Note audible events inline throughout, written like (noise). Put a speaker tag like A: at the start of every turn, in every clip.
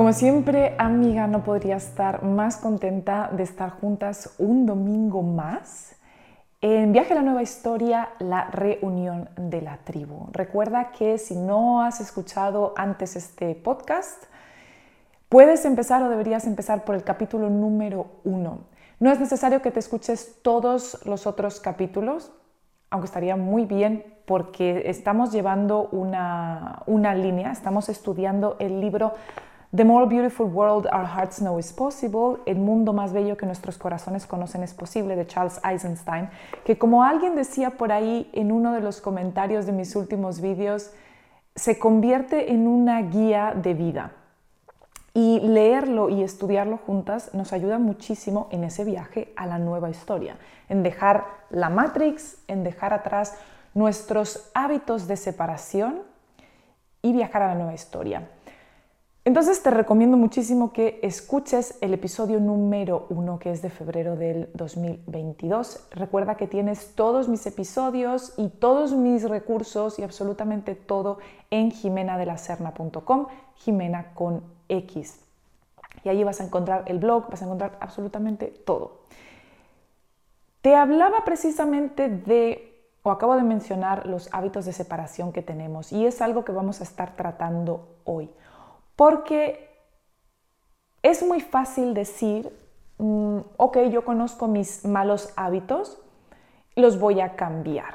A: Como siempre, amiga, no podría estar más contenta de estar juntas un domingo más en Viaje a la Nueva Historia, la reunión de la tribu. Recuerda que si no has escuchado antes este podcast, puedes empezar o deberías empezar por el capítulo número uno. No es necesario que te escuches todos los otros capítulos, aunque estaría muy bien porque estamos llevando una, una línea, estamos estudiando el libro The more beautiful world our hearts know is possible, el mundo más bello que nuestros corazones conocen es posible, de Charles Eisenstein, que como alguien decía por ahí en uno de los comentarios de mis últimos vídeos, se convierte en una guía de vida. Y leerlo y estudiarlo juntas nos ayuda muchísimo en ese viaje a la nueva historia, en dejar la Matrix, en dejar atrás nuestros hábitos de separación y viajar a la nueva historia. Entonces te recomiendo muchísimo que escuches el episodio número uno, que es de febrero del 2022. Recuerda que tienes todos mis episodios y todos mis recursos y absolutamente todo en jimenadelacerna.com, Jimena con X. Y allí vas a encontrar el blog, vas a encontrar absolutamente todo. Te hablaba precisamente de, o acabo de mencionar, los hábitos de separación que tenemos y es algo que vamos a estar tratando hoy. Porque es muy fácil decir, mm, ok, yo conozco mis malos hábitos, los voy a cambiar.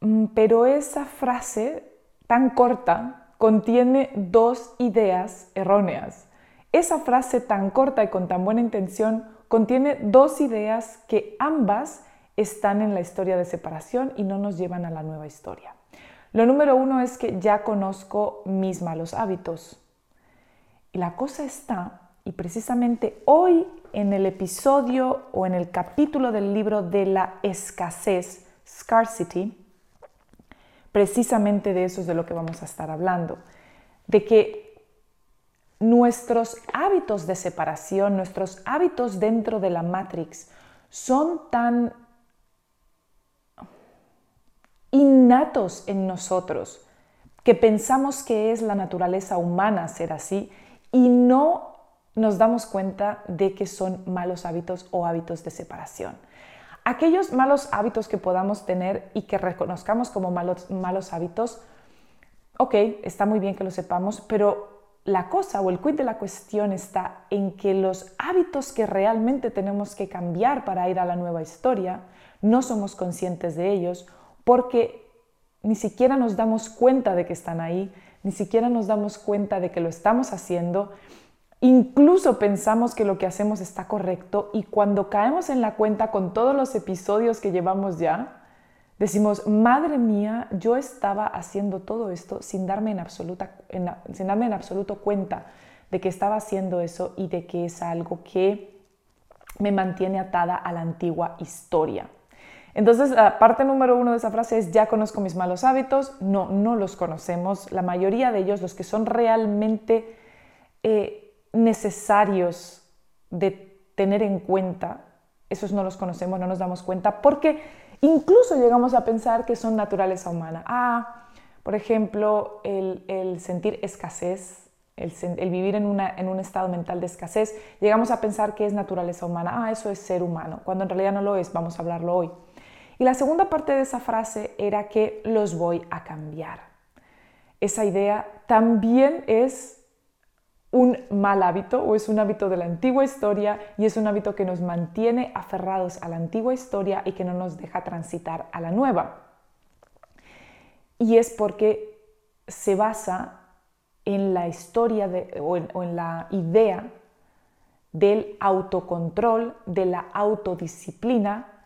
A: Mm, pero esa frase tan corta contiene dos ideas erróneas. Esa frase tan corta y con tan buena intención contiene dos ideas que ambas están en la historia de separación y no nos llevan a la nueva historia. Lo número uno es que ya conozco mis malos hábitos. Y la cosa está, y precisamente hoy en el episodio o en el capítulo del libro de la escasez, scarcity, precisamente de eso es de lo que vamos a estar hablando, de que nuestros hábitos de separación, nuestros hábitos dentro de la Matrix son tan innatos en nosotros, que pensamos que es la naturaleza humana ser así y no nos damos cuenta de que son malos hábitos o hábitos de separación. Aquellos malos hábitos que podamos tener y que reconozcamos como malos, malos hábitos, ok, está muy bien que lo sepamos, pero la cosa o el quid de la cuestión está en que los hábitos que realmente tenemos que cambiar para ir a la nueva historia, no somos conscientes de ellos porque ni siquiera nos damos cuenta de que están ahí, ni siquiera nos damos cuenta de que lo estamos haciendo, incluso pensamos que lo que hacemos está correcto y cuando caemos en la cuenta con todos los episodios que llevamos ya, decimos, madre mía, yo estaba haciendo todo esto sin darme en, absoluta, sin darme en absoluto cuenta de que estaba haciendo eso y de que es algo que me mantiene atada a la antigua historia. Entonces, la parte número uno de esa frase es, ya conozco mis malos hábitos. No, no los conocemos. La mayoría de ellos, los que son realmente eh, necesarios de tener en cuenta, esos no los conocemos, no nos damos cuenta, porque incluso llegamos a pensar que son naturaleza humana. Ah, por ejemplo, el, sentir escasez, el, vivir en un estado mental de escasez, llegamos a pensar que es naturaleza humana. Ah, eso es ser humano, cuando en realidad no lo es. Vamos a hablarlo hoy. Y la segunda parte de esa frase era que los voy a cambiar. Esa idea también es un mal hábito o es un hábito de la antigua historia y es un hábito que nos mantiene aferrados a la antigua historia y que no nos deja transitar a la nueva. Y es porque se basa en la historia o, en, la idea del autocontrol, de la autodisciplina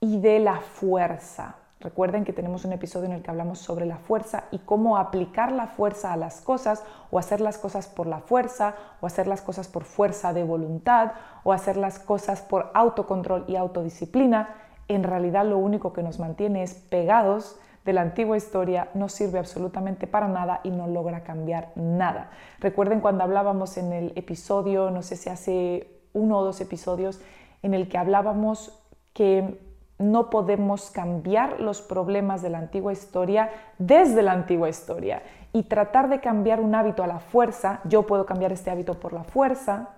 A: y de la fuerza. Recuerden que tenemos un episodio en el que hablamos sobre la fuerza y cómo aplicar la fuerza a las cosas o hacer las cosas por la fuerza o hacer las cosas por fuerza de voluntad o hacer las cosas por autocontrol y autodisciplina. En realidad lo único que nos mantiene es pegados de la antigua historia, no sirve absolutamente para nada y no logra cambiar nada. Recuerden cuando hablábamos en el episodio, no sé si hace uno o dos episodios, en el que hablábamos que no podemos cambiar los problemas de la antigua historia desde la antigua historia y tratar de cambiar un hábito a la fuerza, yo puedo cambiar este hábito por la fuerza,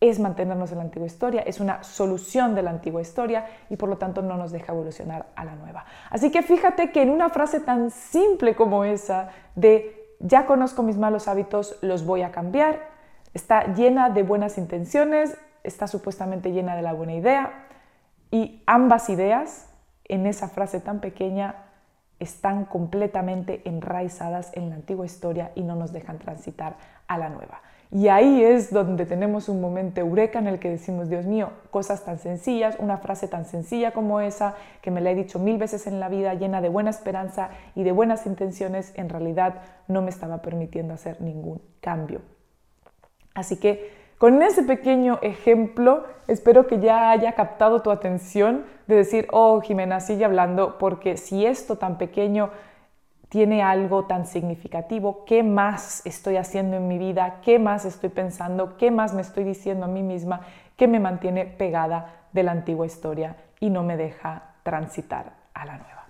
A: es mantenernos en la antigua historia, es una solución de la antigua historia y por lo tanto no nos deja evolucionar a la nueva. Así que fíjate que en una frase tan simple como esa de ya conozco mis malos hábitos, los voy a cambiar, está llena de buenas intenciones, está supuestamente llena de la buena idea, y ambas ideas en esa frase tan pequeña están completamente enraizadas en la antigua historia y no nos dejan transitar a la nueva. Y ahí es donde tenemos un momento eureka en el que decimos, Dios mío, cosas tan sencillas, una frase tan sencilla como esa, que me la he dicho mil veces en la vida, llena de buena esperanza y de buenas intenciones, en realidad no me estaba permitiendo hacer ningún cambio. Así que con ese pequeño ejemplo, espero que ya haya captado tu atención de decir, oh, Jimena, sigue hablando, porque si esto tan pequeño tiene algo tan significativo, ¿qué más estoy haciendo en mi vida? ¿Qué más estoy pensando? ¿Qué más me estoy diciendo a mí misma que me mantiene pegada de la antigua historia y no me deja transitar a la nueva?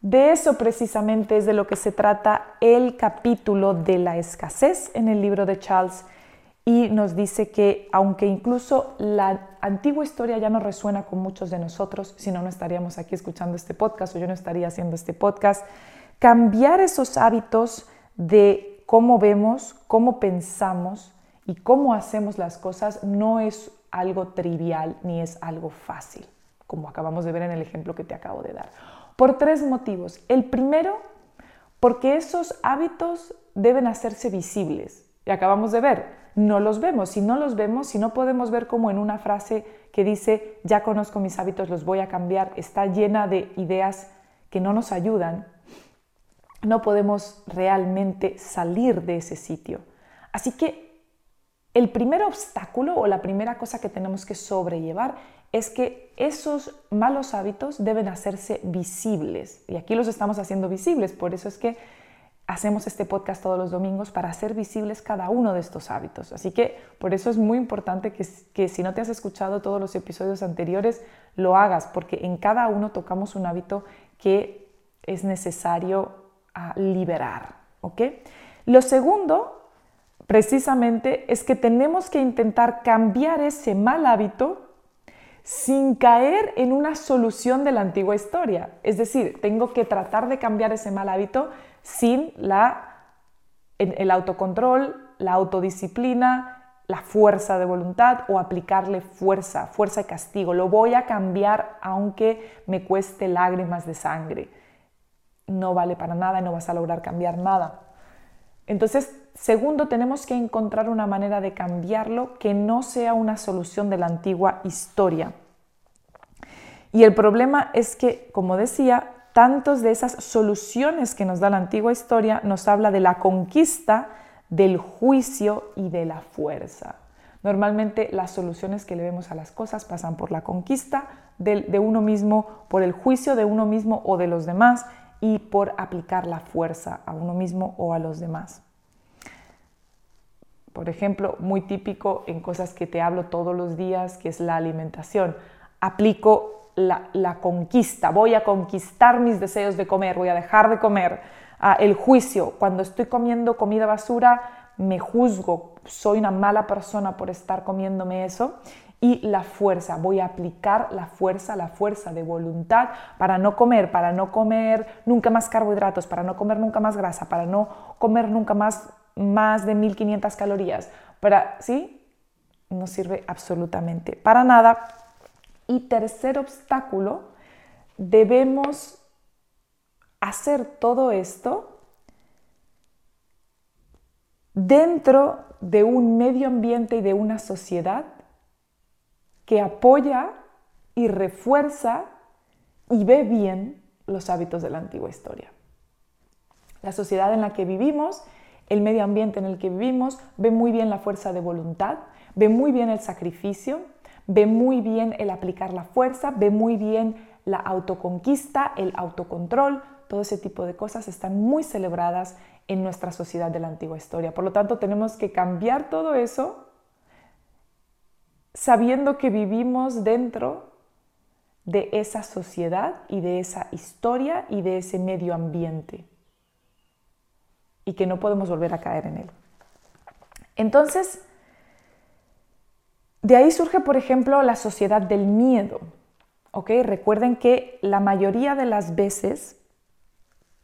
A: De eso precisamente es de lo que se trata el capítulo de la escasez en el libro de Charles y nos dice que aunque incluso la antigua historia ya no resuena con muchos de nosotros, si no, no estaríamos aquí escuchando este podcast o yo no estaría haciendo este podcast, cambiar esos hábitos de cómo vemos, cómo pensamos y cómo hacemos las cosas no es algo trivial ni es algo fácil, como acabamos de ver en el ejemplo que te acabo de dar. Por tres motivos. El primero, porque esos hábitos deben hacerse visibles. Y acabamos de ver, no los vemos. Si no los vemos, si no podemos ver como en una frase que dice, ya conozco mis hábitos, los voy a cambiar, está llena de ideas que no nos ayudan, no podemos realmente salir de ese sitio. Así que el primer obstáculo o la primera cosa que tenemos que sobrellevar es que esos malos hábitos deben hacerse visibles. Y aquí los estamos haciendo visibles, por eso es que hacemos este podcast todos los domingos para hacer visibles cada uno de estos hábitos. Así que por eso es muy importante que, si no te has escuchado todos los episodios anteriores, lo hagas, porque en cada uno tocamos un hábito que es necesario ah, liberar. Lo segundo, precisamente, es que tenemos que intentar cambiar ese mal hábito sin caer en una solución de la antigua historia. Es decir, tengo que tratar de cambiar ese mal hábito sin el autocontrol, la autodisciplina, la fuerza de voluntad o aplicarle fuerza, fuerza y castigo. Lo voy a cambiar aunque me cueste lágrimas de sangre. No vale para nada y no vas a lograr cambiar nada. Entonces, segundo, tenemos que encontrar una manera de cambiarlo que no sea una solución de la antigua historia. Y el problema es que, como decía, tantos de esas soluciones que nos da la antigua historia nos habla de la conquista, del juicio y de la fuerza. Normalmente las soluciones que le vemos a las cosas pasan por la conquista de, de, uno mismo, por el juicio de uno mismo o de los demás y por aplicar la fuerza a uno mismo o a los demás. Por ejemplo, muy típico en cosas que te hablo todos los días, que es la alimentación. Aplico la, conquista, voy a conquistar mis deseos de comer, voy a dejar de comer, ah, el juicio, cuando estoy comiendo comida basura, me juzgo, soy una mala persona por estar comiéndome eso. Y la fuerza, voy a aplicar la fuerza, la fuerza de voluntad para no comer, para no comer nunca más carbohidratos, para no comer nunca más grasa, para no comer nunca más más de 1500 calorías. Para, ¿sí? No sirve absolutamente para nada. Y tercer obstáculo, debemos hacer todo esto dentro de un medio ambiente y de una sociedad que apoya y refuerza y ve bien los hábitos de la antigua historia. La sociedad en la que vivimos, el medio ambiente en el que vivimos, ve muy bien la fuerza de voluntad, ve muy bien el sacrificio, ve muy bien el aplicar la fuerza, ve muy bien la autoconquista, el autocontrol, todo ese tipo de cosas están muy celebradas en nuestra sociedad de la antigua historia. Por lo tanto, tenemos que cambiar todo eso sabiendo que vivimos dentro de esa sociedad y de esa historia y de ese medio ambiente y que no podemos volver a caer en él. Entonces, de ahí surge, por ejemplo, la sociedad del miedo. ¿ok? Recuerden que la mayoría de las veces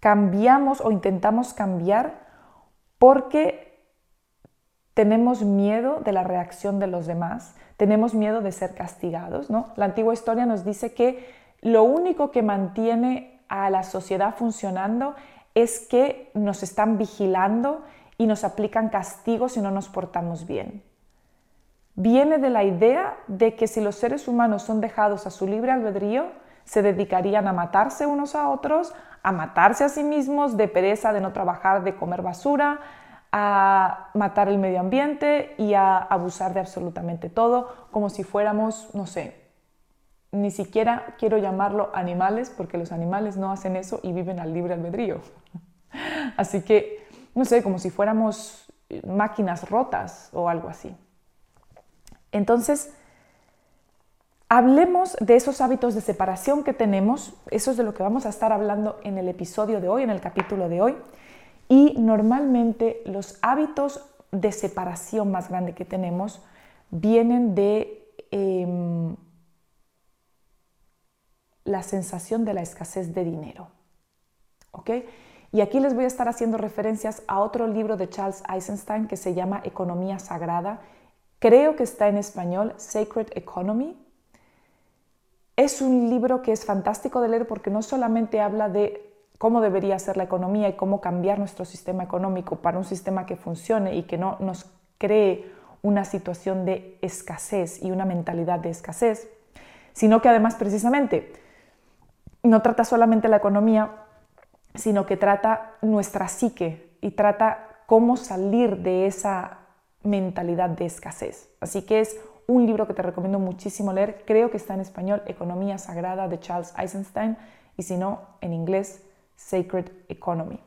A: cambiamos o intentamos cambiar porque tenemos miedo de la reacción de los demás, tenemos miedo de ser castigados. ¿no? La antigua historia nos dice que lo único que mantiene a la sociedad funcionando es que nos están vigilando y nos aplican castigos si no nos portamos bien. Viene de la idea de que si los seres humanos son dejados a su libre albedrío, se dedicarían a matarse unos a otros, a matarse a sí mismos de pereza, de no trabajar, de comer basura, a matar el medio ambiente y a abusar de absolutamente todo, como si fuéramos, no sé, ni siquiera quiero llamarlo animales, porque los animales no hacen eso y viven al libre albedrío. (laughs) Así que, no sé, como si fuéramos máquinas rotas o algo así. Entonces, hablemos de esos hábitos de separación que tenemos, eso es de lo que vamos a estar hablando en el episodio de hoy, en el capítulo de hoy. Y normalmente los hábitos de separación más grande que tenemos vienen de em, la sensación de la escasez de dinero. ¿Ok? Y aquí les voy a estar haciendo referencias a otro libro de Charles Eisenstein que se llama Economía Sagrada. Creo que está en español, Sacred Economy. Es un libro que es fantástico de leer porque no solamente habla de cómo debería ser la economía y cómo cambiar nuestro sistema económico para un sistema que funcione y que no nos cree una situación de escasez y una mentalidad de escasez, sino que además precisamente no trata solamente la economía, sino que trata nuestra psique y trata cómo salir de esa mentalidad de escasez. Así que es un libro que te recomiendo muchísimo leer, creo que está en español, Economía Sagrada de Charles Eisenstein, y si no, en inglés, Sacred Economy.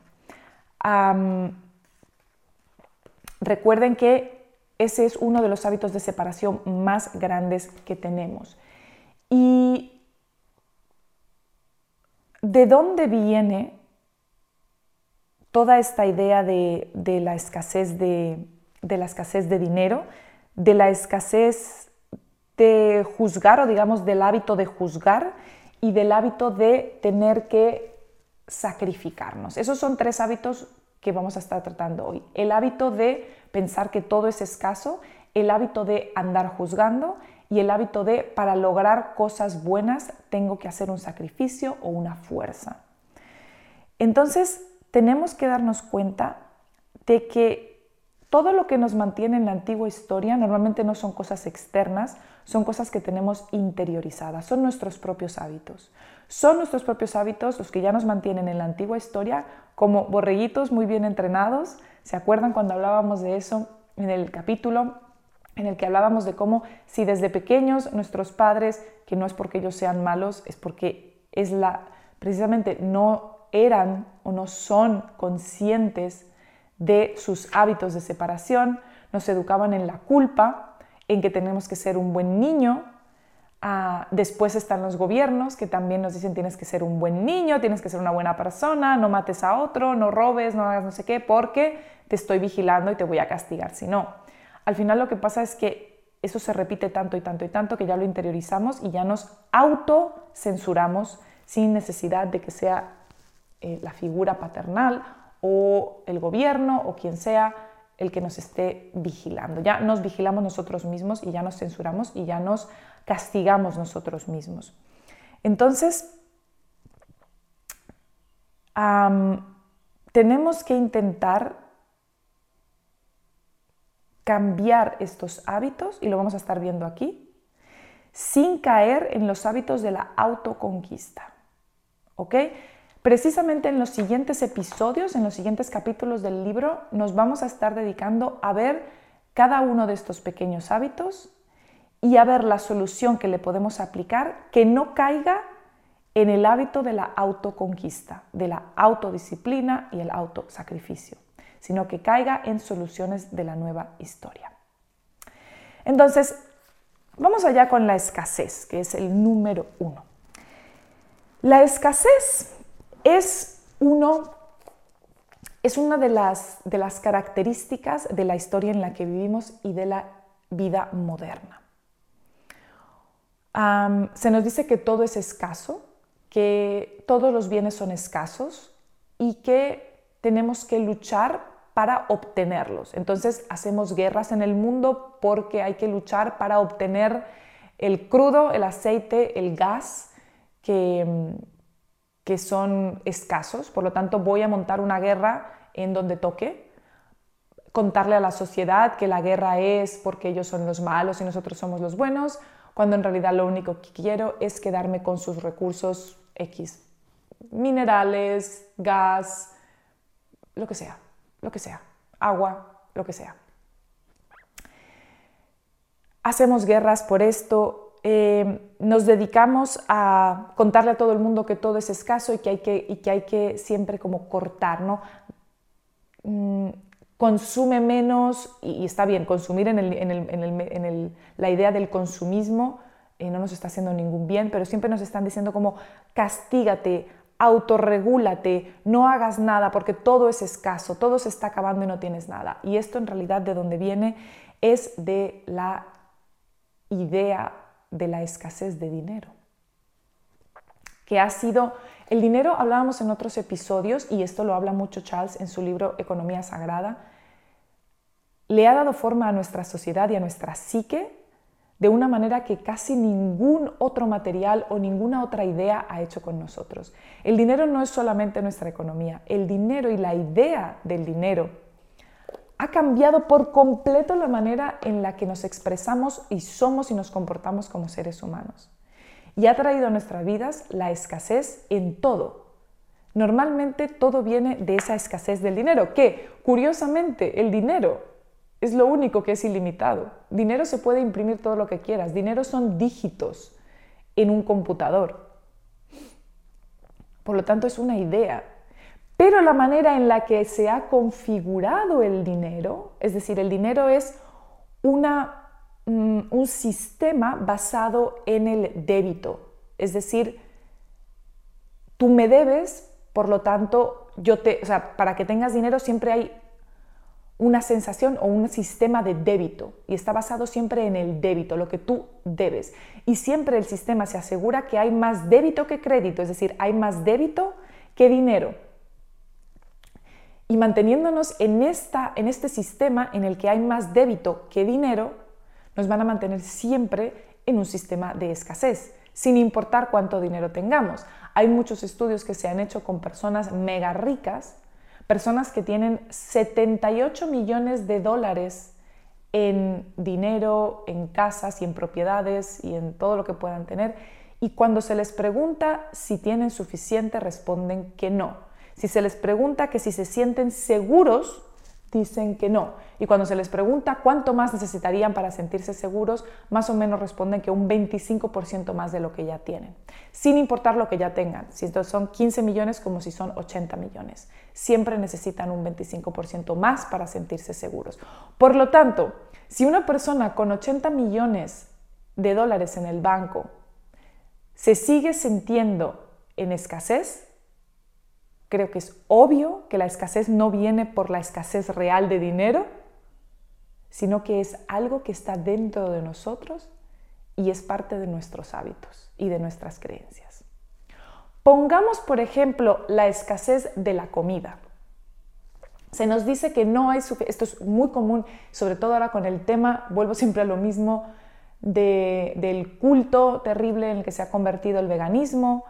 A: recuerden que ese es uno de los hábitos de separación más grandes que tenemos. ¿Y de dónde viene toda esta idea de, la, escasez de, de la escasez de dinero, de la escasez de juzgar o digamos del hábito de juzgar y del hábito de tener que sacrificarnos. Esos son tres hábitos que vamos a estar tratando hoy. El hábito de pensar que todo es escaso, el hábito de andar juzgando y el hábito de para lograr cosas buenas tengo que hacer un sacrificio o una fuerza. Entonces tenemos que darnos cuenta de que todo lo que nos mantiene en la antigua historia normalmente no son cosas externas, son cosas que tenemos interiorizadas, son nuestros propios hábitos. Son nuestros propios hábitos los que ya nos mantienen en la antigua historia como borreguitos muy bien entrenados. ¿Se acuerdan cuando hablábamos de eso en el capítulo en el que hablábamos de cómo si desde pequeños nuestros padres, que no es porque ellos sean malos, es porque es la precisamente no eran o no son conscientes de sus hábitos de separación, nos educaban en la culpa, en que tenemos que ser un buen niño. Ah, después están los gobiernos que también nos dicen tienes que ser un buen niño, tienes que ser una buena persona, no mates a otro, no robes, no hagas no sé qué, porque te estoy vigilando y te voy a castigar si no. Al final lo que pasa es que eso se repite tanto y tanto y tanto que ya lo interiorizamos y ya nos autocensuramos sin necesidad de que sea eh, la figura paternal o el gobierno o quien sea el que nos esté vigilando. Ya nos vigilamos nosotros mismos y ya nos censuramos y ya nos castigamos nosotros mismos. Entonces, tenemos que intentar cambiar estos hábitos, y lo vamos a estar viendo aquí, sin caer en los hábitos de la autoconquista. ¿Ok? Precisamente en los siguientes episodios, en los siguientes capítulos del libro, nos vamos a estar dedicando a ver cada uno de estos pequeños hábitos y a ver la solución que le podemos aplicar que no caiga en el hábito de la autoconquista, de la autodisciplina y el autosacrificio, sino que caiga en soluciones de la nueva historia. Entonces, vamos allá con la escasez, que es el número uno. La escasez es, uno, es una de las, de las características de la historia en la que vivimos y de la vida moderna. se nos dice que todo es escaso, que todos los bienes son escasos y que tenemos que luchar para obtenerlos. Entonces hacemos guerras en el mundo porque hay que luchar para obtener el crudo, el aceite, el gas que, que son escasos, por lo tanto voy a montar una guerra en donde toque, contarle a la sociedad que la guerra es porque ellos son los malos y nosotros somos los buenos, cuando en realidad lo único que quiero es quedarme con sus recursos X, minerales, gas, lo que sea, lo que sea, agua, lo que sea. Hacemos guerras por esto, eh, nos dedicamos a contarle a todo el mundo que todo es escaso y que hay que, y que, hay que siempre como cortar, ¿no? Mm, consume menos, y, está bien, consumir en, el, la idea del consumismo eh, no nos está haciendo ningún bien, pero siempre nos están diciendo como castígate, autorregúlate, no hagas nada porque todo es escaso, todo se está acabando y no tienes nada. Y esto en realidad de donde viene es de la idea de la escasez de dinero. Que ha sido, el dinero hablábamos en otros episodios, y esto lo habla mucho Charles en su libro Economía Sagrada, le ha dado forma a nuestra sociedad y a nuestra psique de una manera que casi ningún otro material o ninguna otra idea ha hecho con nosotros. El dinero no es solamente nuestra economía, el dinero y la idea del dinero ha cambiado por completo la manera en la que nos expresamos y somos y nos comportamos como seres humanos. Y ha traído a nuestras vidas la escasez en todo. Normalmente todo viene de esa escasez del dinero, que curiosamente el dinero es lo único que es ilimitado. Dinero se puede imprimir todo lo que quieras. Dinero son dígitos en un computador. Por lo tanto, es una idea. Pero la manera en la que se ha configurado el dinero, es decir, el dinero es una, mm, un sistema basado en el débito. Es decir, tú me debes, por lo tanto, yo te, o sea, para que tengas dinero siempre hay una sensación o un sistema de débito y está basado siempre en el débito, lo que tú debes. Y siempre el sistema se asegura que hay más débito que crédito, es decir, hay más débito que dinero y manteniéndonos en, esta, en este sistema en el que hay más débito que dinero, nos van a mantener siempre en un sistema de escasez, sin importar cuánto dinero tengamos. Hay muchos estudios que se han hecho con personas mega ricas, personas que tienen 78 millones de dólares en dinero, en casas y en propiedades y en todo lo que puedan tener, y cuando se les pregunta si tienen suficiente, responden que no si se les pregunta que si se sienten seguros, dicen que no. Y cuando se les pregunta cuánto más necesitarían para sentirse seguros, más o menos responden que un 25% más de lo que ya tienen, sin importar lo que ya tengan, si son 15 millones como si son 80 millones. Siempre necesitan un 25% más para sentirse seguros. Por lo tanto, si una persona con 80 millones de dólares en el banco se sigue sintiendo en escasez, Creo que es obvio que la escasez no viene por la escasez real de dinero, sino que es algo que está dentro de nosotros y es parte de nuestros hábitos y de nuestras creencias. Pongamos, por ejemplo, la escasez de la comida. Se nos dice que no hay esto es muy común, sobre todo ahora con el tema, vuelvo siempre a lo mismo, del culto terrible en el que se ha convertido el veganismo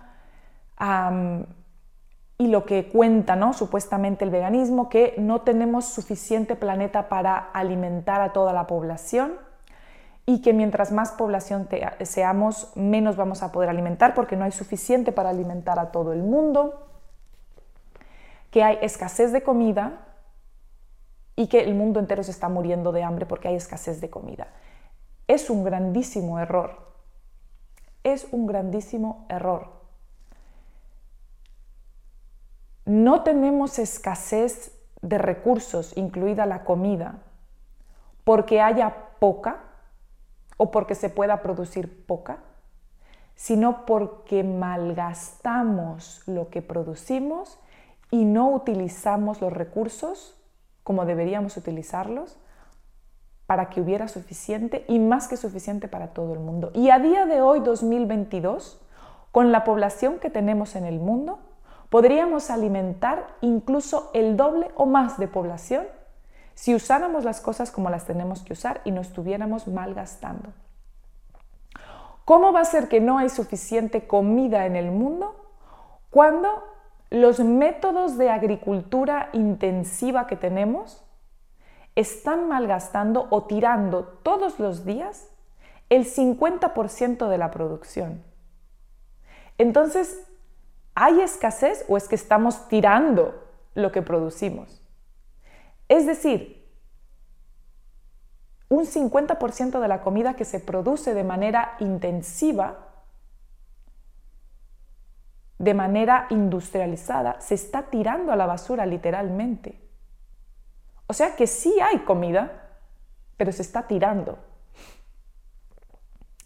A: y lo que cuenta ¿no? supuestamente el veganismo, que no tenemos suficiente planeta para alimentar a toda la población y que mientras más población seamos, menos vamos a poder alimentar porque no hay suficiente para alimentar a todo el mundo, que hay escasez de comida y que el mundo entero se está muriendo de hambre porque hay escasez de comida. Es un grandísimo error. Es un grandísimo error. No tenemos escasez de recursos, incluida la comida, porque haya poca o porque se pueda producir poca, sino porque malgastamos lo que producimos y no utilizamos los recursos como deberíamos utilizarlos para que hubiera suficiente y más que suficiente para todo el mundo. Y a día de hoy, 2022, con la población que tenemos en el mundo, podríamos alimentar incluso el doble o más de población si usáramos las cosas como las tenemos que usar y no estuviéramos malgastando. ¿Cómo va a ser que no hay suficiente comida en el mundo cuando los métodos de agricultura intensiva que tenemos están malgastando o tirando todos los días el 50% de la producción? Entonces, ¿hay escasez o es que estamos tirando lo que producimos? Es decir, un 50% de la comida que se produce de manera intensiva, de manera industrializada, se está tirando a la basura literalmente. O sea que sí hay comida, pero se está tirando.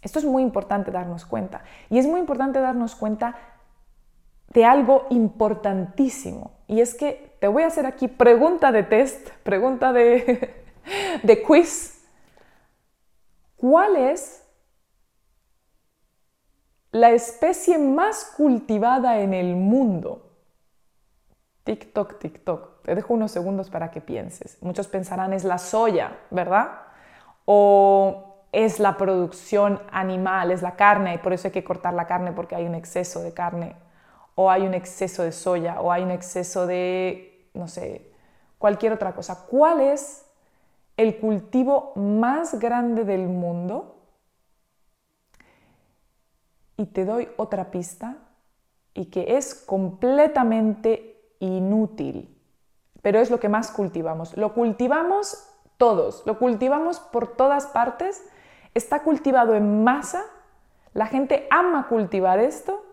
A: Esto es muy importante darnos cuenta. Y es muy importante darnos cuenta de algo importantísimo. Y es que te voy a hacer aquí pregunta de test, pregunta de, (laughs) de quiz. ¿Cuál es la especie más cultivada en el mundo? TikTok, TikTok. Te dejo unos segundos para que pienses. Muchos pensarán es la soya, ¿verdad? O es la producción animal, es la carne, y por eso hay que cortar la carne porque hay un exceso de carne o hay un exceso de soya, o hay un exceso de, no sé, cualquier otra cosa. ¿Cuál es el cultivo más grande del mundo? Y te doy otra pista, y que es completamente inútil, pero es lo que más cultivamos. Lo cultivamos todos, lo cultivamos por todas partes, está cultivado en masa, la gente ama cultivar esto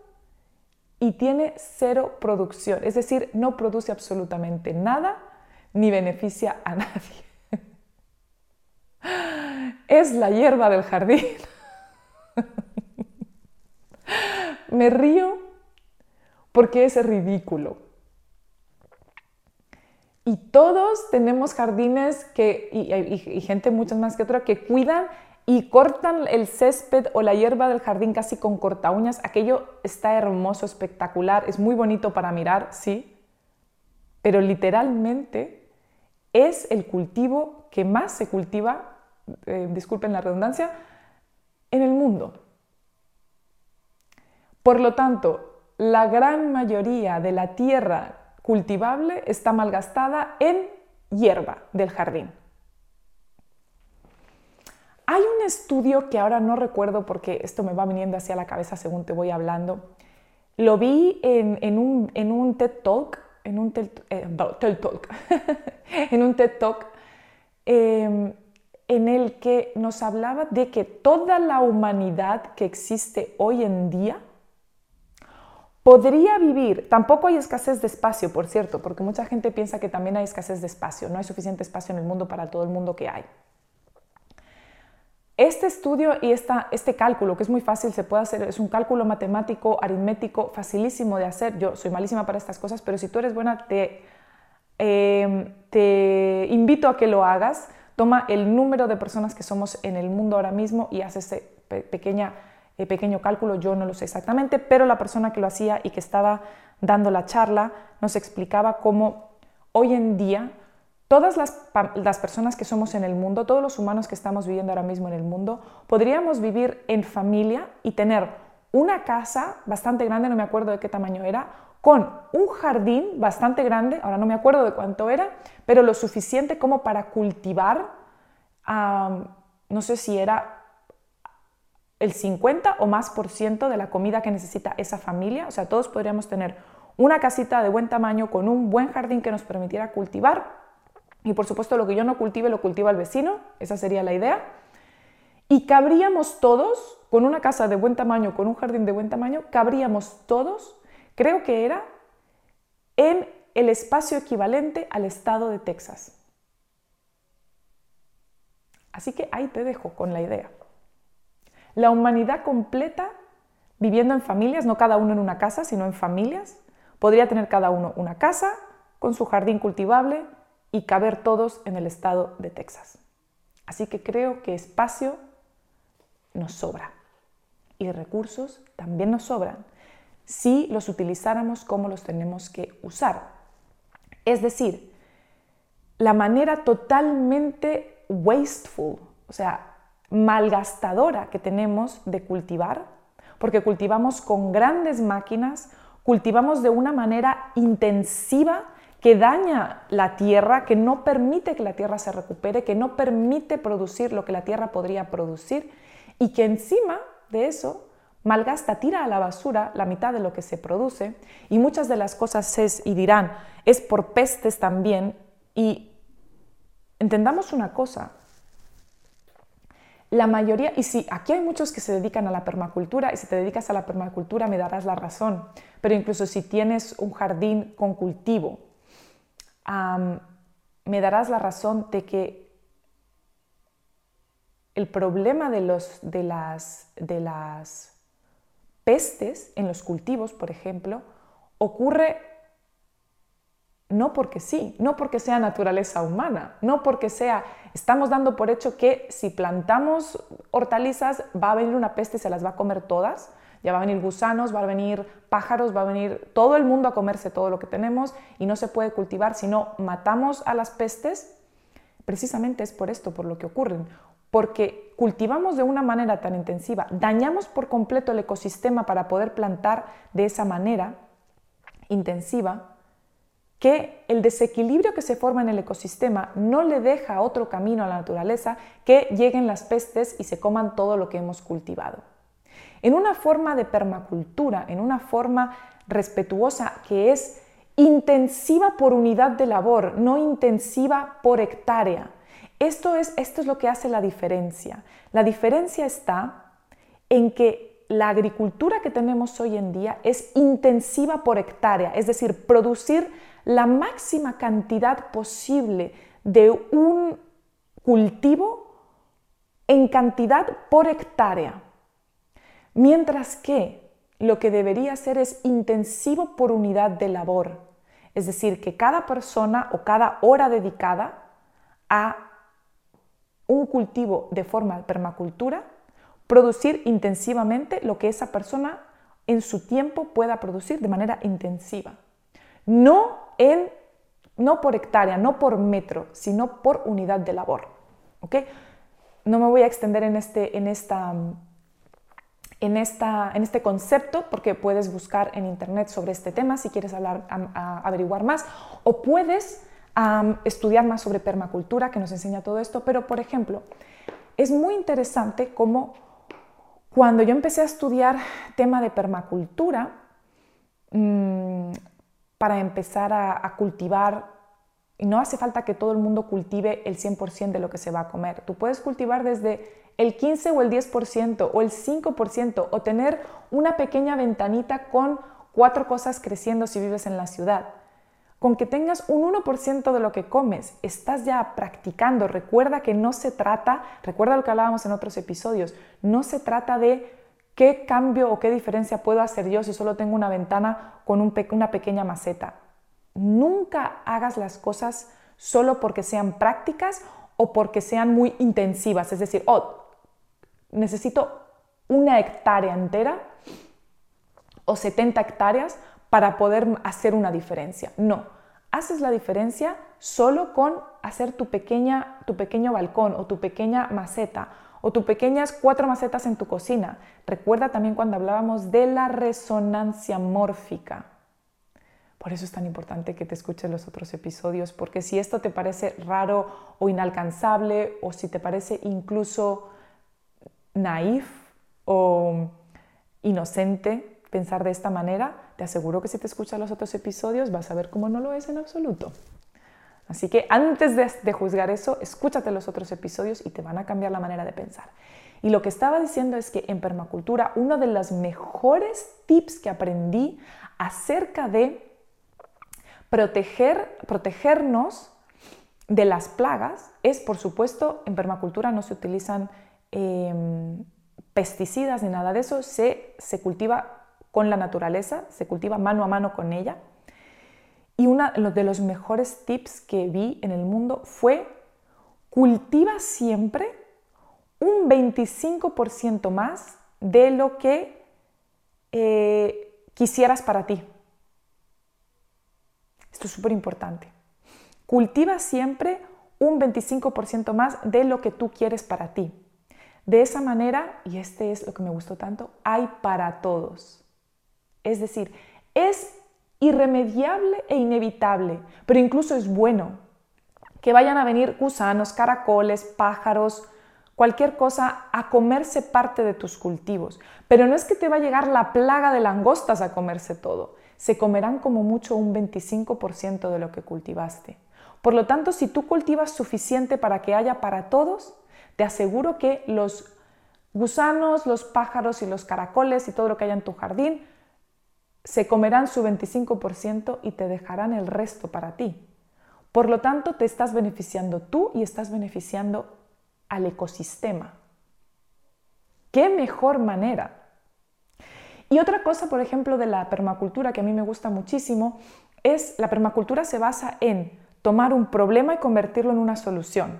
A: y tiene cero producción, es decir, no produce absolutamente nada ni beneficia a nadie. (laughs) Es la hierba del jardín. (laughs) Me río porque es ridículo. Y todos tenemos jardines que, y, gente muchas más que otra que cuidan y cortan el césped o la hierba del jardín casi con corta uñas. Aquello está hermoso, espectacular, es muy bonito para mirar, sí, pero literalmente es el cultivo que más se cultiva, eh, disculpen la redundancia, en el mundo. Por lo tanto, la gran mayoría de la tierra cultivable está malgastada en hierba del jardín. Hay un estudio que ahora no recuerdo porque esto me va viniendo hacia la cabeza según te voy hablando. Lo vi en, un, TED Talk, en un TED, eh, Talk, (laughs) en un TED Talk em, en el que nos hablaba de que toda la humanidad que existe hoy en día podría vivir, tampoco hay escasez de espacio, por cierto, porque mucha gente piensa que también hay escasez de espacio, no hay suficiente espacio en el mundo para todo el mundo que hay. Este estudio y este cálculo, que es muy fácil, se puede hacer, es un cálculo matemático, aritmético, facilísimo de hacer. Yo soy malísima para estas cosas, pero si tú eres buena, te, em, te invito a que lo hagas. Toma el número de personas que somos en el mundo ahora mismo y haz ese pequeña, eh, pequeño cálculo. Yo no lo sé exactamente, pero la persona que lo hacía y que estaba dando la charla nos explicaba cómo hoy en día todas las, personas que somos en el mundo, todos los humanos que estamos viviendo ahora mismo en el mundo, podríamos vivir en familia y tener una casa bastante grande, no me acuerdo de qué tamaño era, con un jardín bastante grande, ahora no me acuerdo de cuánto era, pero lo suficiente como para cultivar, no sé si era el 50 o más por ciento de la comida que necesita esa familia, o sea, todos podríamos tener una casita de buen tamaño con un buen jardín que nos permitiera cultivar y por supuesto lo que yo no cultive lo cultiva el vecino, esa sería la idea. Y cabríamos todos, con una casa de buen tamaño, con un jardín de buen tamaño, cabríamos todos, creo que era, en el espacio equivalente al estado de Texas. Así que ahí te dejo con la idea. La humanidad completa viviendo en familias, no cada uno en una casa, sino en familias, podría tener cada uno una casa con su jardín cultivable, y caber todos en el estado de Texas. Así que creo que espacio nos sobra y recursos también nos sobran si los utilizáramos como los tenemos que usar. Es decir, la manera totalmente wasteful, o sea, malgastadora que tenemos de cultivar, porque cultivamos con grandes máquinas, cultivamos de una manera intensiva que daña la tierra, que no permite que la tierra se recupere, que no permite producir lo que la tierra podría producir y que encima de eso malgasta, tira a la basura la mitad de lo que se produce y muchas de las cosas es y dirán, es por pestes también y entendamos una cosa, la mayoría, y si aquí hay muchos que se dedican a la permacultura, y si te dedicas a la permacultura me darás la razón, pero incluso si tienes un jardín con cultivo, me darás la razón de que el problema de, los, de, las, de las pestes en los cultivos, por ejemplo, ocurre no porque sí, no porque sea naturaleza humana, no porque sea, estamos dando por hecho que si plantamos hortalizas va a venir una peste y se las va a comer todas, ya va a venir gusanos, va a venir pájaros, va a venir todo el mundo a comerse todo lo que tenemos y no se puede cultivar si no matamos a las pestes. Precisamente es por esto, por lo que ocurren, porque cultivamos de una manera tan intensiva, dañamos por completo el ecosistema para poder plantar de esa manera intensiva, que el desequilibrio que se forma en el ecosistema no le deja otro camino a la naturaleza que lleguen las pestes y se coman todo lo que hemos cultivado en una forma de permacultura, en una forma respetuosa que es intensiva por unidad de labor, no intensiva por hectárea. Esto es, esto es lo que hace la diferencia. La diferencia está en que la agricultura que tenemos hoy en día es intensiva por hectárea, es decir, producir la máxima cantidad posible de un cultivo en cantidad por hectárea. Mientras que lo que debería ser es intensivo por unidad de labor, es decir, que cada persona o cada hora dedicada a un cultivo de forma permacultura, producir intensivamente lo que esa persona en su tiempo pueda producir de manera intensiva. No, en, no por hectárea, no por metro, sino por unidad de labor. No me voy a extender en, este, en esta en, esta, en este concepto, porque puedes buscar en internet sobre este tema si quieres hablar, averiguar más, o puedes estudiar más sobre permacultura, que nos enseña todo esto, pero por ejemplo, es muy interesante cómo cuando yo empecé a estudiar tema de permacultura, mm, para empezar a, a cultivar, y no hace falta que todo el mundo cultive el 100% de lo que se va a comer, tú puedes cultivar desde el 15 o el 10% o el 5% o tener una pequeña ventanita con cuatro cosas creciendo si vives en la ciudad. Con que tengas un 1% de lo que comes, estás ya practicando. Recuerda que no se trata, recuerda lo que hablábamos en otros episodios, no se trata de qué cambio o qué diferencia puedo hacer yo si solo tengo una ventana con una pequeña maceta. Nunca hagas las cosas solo porque sean prácticas o porque sean muy intensivas. Es decir, oh, necesito una hectárea entera o 70 hectáreas para poder hacer una diferencia. No, haces la diferencia solo con hacer tu, pequeña, tu pequeño balcón o tu pequeña maceta o tus pequeñas cuatro macetas en tu cocina. Recuerda también cuando hablábamos de la resonancia mórfica. Por eso es tan importante que te escuches los otros episodios, porque si esto te parece raro o inalcanzable, o si te parece incluso naif o inocente pensar de esta manera, te aseguro que si te escuchas los otros episodios vas a ver cómo no lo es en absoluto. Así que antes de, juzgar eso, escúchate los otros episodios y te van a cambiar la manera de pensar. Y lo que estaba diciendo es que en permacultura uno de los mejores tips que aprendí acerca de proteger, protegernos de las plagas es, por supuesto, en permacultura no se utilizan em, pesticidas ni nada de eso, se, se cultiva con la naturaleza, se cultiva mano a mano con ella. Y uno de los mejores tips que vi en el mundo fue cultiva siempre un 25% más de lo que eh, quisieras para ti. Esto es súper importante. Cultiva siempre un 25% más de lo que tú quieres para ti. De esa manera, y este es lo que me gustó tanto, hay para todos. Es decir, es irremediable e inevitable, pero incluso es bueno que vayan a venir gusanos, caracoles, pájaros, cualquier cosa a comerse parte de tus cultivos. Pero no es que te va a llegar la plaga de langostas a comerse todo. Se comerán como mucho un 25% de lo que cultivaste. Por lo tanto, si tú cultivas suficiente para que haya para todos, te aseguro que los gusanos, los pájaros y los caracoles y todo lo que haya en tu jardín se comerán su 25% y te dejarán el resto para ti. Por lo tanto, te estás beneficiando tú y estás beneficiando al ecosistema. ¿Qué mejor manera? Y otra cosa, por ejemplo, de la permacultura que a mí me gusta muchísimo, es la permacultura se basa en tomar un problema y convertirlo en una solución.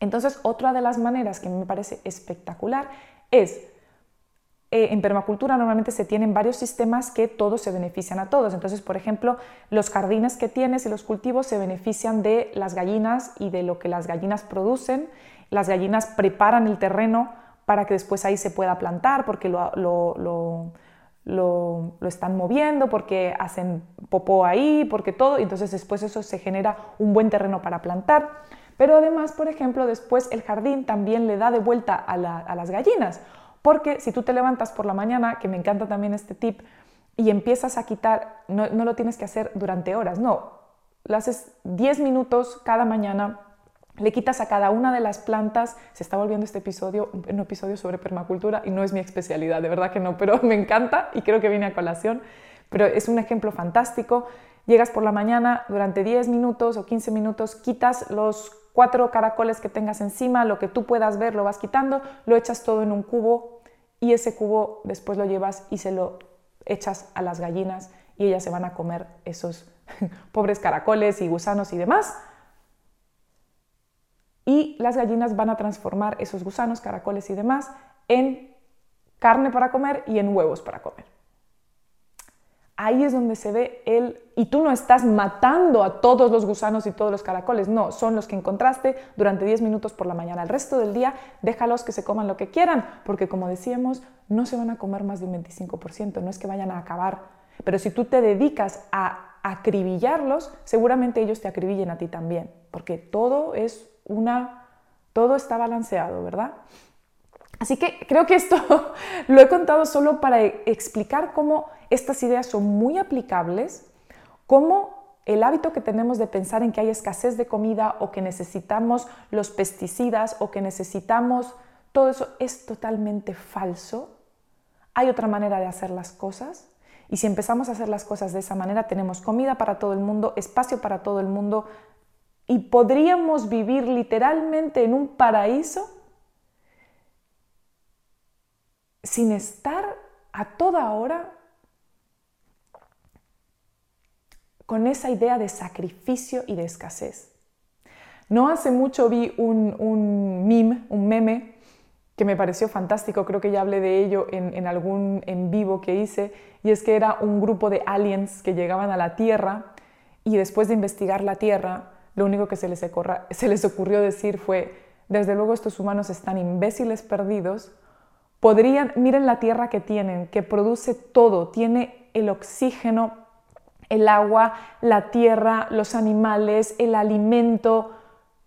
A: Entonces, otra de las maneras que me parece espectacular es eh, en permacultura normalmente se tienen varios sistemas que todos se benefician a todos. Entonces, por ejemplo, los jardines que tienes y los cultivos se benefician de las gallinas y de lo que las gallinas producen. Las gallinas preparan el terreno para que después ahí se pueda plantar porque lo, lo, lo, están moviendo, porque hacen popó ahí, porque todo. Entonces después eso se genera un buen terreno para plantar. Pero además, por ejemplo, después el jardín también le da de vuelta a, a las gallinas porque si tú te levantas por la mañana, que me encanta también este tip, y empiezas a quitar, no, lo tienes que hacer durante horas, no, lo haces 10 minutos cada mañana, le quitas a cada una de las plantas, se está volviendo este episodio un episodio sobre permacultura y no es mi especialidad, de verdad que no, pero (laughs) me encanta y creo que viene a colación, pero es un ejemplo fantástico. Llegas por la mañana, durante 10 minutos o 15 minutos, quitas los cuatro caracoles que tengas encima, lo que tú puedas ver lo vas quitando, lo echas todo en un cubo y ese cubo después lo llevas y se lo echas a las gallinas y ellas se van a comer esos (laughs) pobres caracoles y gusanos y demás. Y las gallinas van a transformar esos gusanos, caracoles y demás en carne para comer y en huevos para comer ahí es donde se ve el, y tú no estás matando a todos los gusanos y todos los caracoles, no, son los que encontraste durante 10 minutos por la mañana. El resto del día déjalos que se coman lo que quieran, porque como decíamos, no se van a comer más de un 25%, no es que vayan a acabar. Pero si tú te dedicas a acribillarlos, seguramente ellos te acribillen a ti también, porque todo es una, todo está balanceado, ¿verdad? Así que creo que esto (laughs) lo he contado solo para explicar cómo estas ideas son muy aplicables, cómo el hábito que tenemos de pensar en que hay escasez de comida o que necesitamos los pesticidas o que necesitamos todo eso es totalmente falso. Hay otra manera de hacer las cosas y si empezamos a hacer las cosas de esa manera tenemos comida para todo el mundo, espacio para todo el mundo y podríamos vivir literalmente en un paraíso sin estar a toda hora con esa idea de sacrificio y de escasez. No hace mucho vi un, un meme, un meme, que me pareció fantástico, creo que ya hablé de ello en, en, algún en vivo que hice, y es que era un grupo de aliens que llegaban a la Tierra y después de investigar la Tierra, lo único que se les, se les ocurrió decir fue, desde luego estos humanos están imbéciles perdidos, podrían, miren la Tierra que tienen, que produce todo, tiene el oxígeno, el agua, la tierra, los animales, el alimento,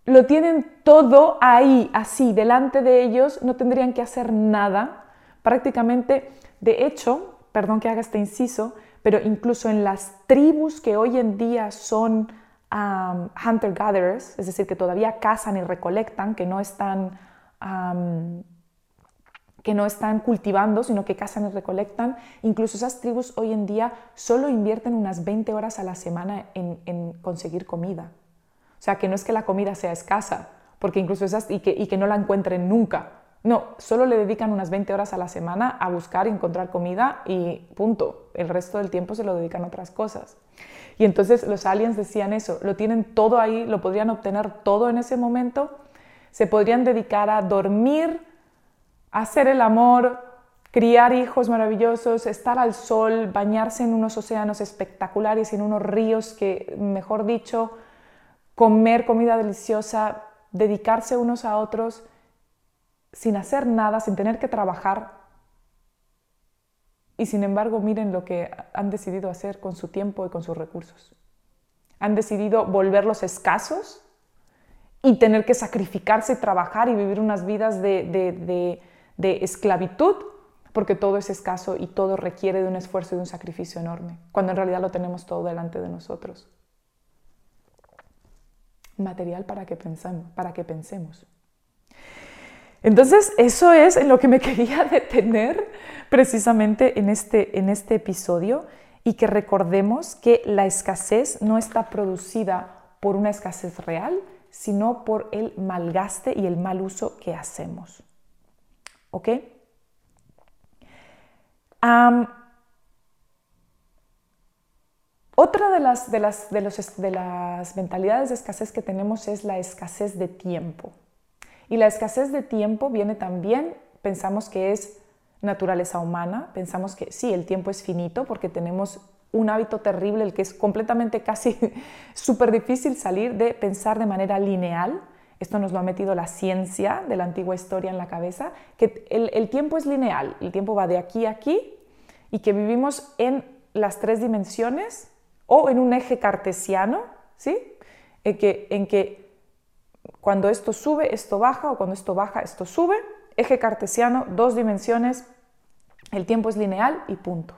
A: lo tienen todo ahí, así, delante de ellos, no tendrían que hacer nada. Prácticamente, de hecho, perdón que haga este inciso, pero incluso en las tribus que hoy en día son hunter-gatherers, es decir, que todavía cazan y recolectan, que no están... que no están cultivando, sino que cazan y recolectan. Incluso esas tribus hoy en día solo invierten unas 20 horas a la semana en conseguir comida. O sea, que no es que la comida sea escasa, porque incluso esas y que, y que no la encuentren nunca. No, solo le dedican unas 20 horas a la semana a buscar y encontrar comida y punto. El resto del tiempo se lo dedican a otras cosas. Y entonces los aliens decían eso, lo tienen todo ahí, lo podrían obtener todo en ese momento, se podrían dedicar a dormir, hacer el amor, criar hijos maravillosos, estar al sol, bañarse en unos océanos espectaculares, en unos ríos que, mejor dicho, comer comida deliciosa, dedicarse unos a otros sin hacer nada, sin tener que trabajar. Y sin embargo, miren lo que han decidido hacer con su tiempo y con sus recursos. Han decidido volverlos escasos y tener que sacrificarse y trabajar y vivir unas vidas de, de esclavitud, porque todo es escaso y todo requiere de un esfuerzo y de un sacrificio enorme, cuando en realidad lo tenemos todo delante de nosotros material para que, pensemos, para que pensemos. Entonces, eso es en lo que me (laughs) quería detener precisamente en este, en este episodio y que recordemos que la escasez no está producida por una escasez real, sino por el malgaste y el mal uso que hacemos. ¿Ok? Otra de las, de, las, de, de las mentalidades de escasez que tenemos es la escasez de tiempo. Y la escasez de tiempo viene también, pensamos que es naturaleza humana, pensamos que sí, el tiempo es finito porque tenemos un hábito terrible, el que es completamente casi (laughs) súper difícil salir de pensar de manera lineal. Esto nos lo ha metido la ciencia de la antigua historia en la cabeza, que el, tiempo es lineal, el tiempo va de aquí a aquí y que vivimos en las tres dimensiones o en un eje cartesiano, ¿sí? En que, en que cuando esto sube, esto baja, o cuando esto baja, esto sube. Eje cartesiano, dos dimensiones, el tiempo es lineal y punto.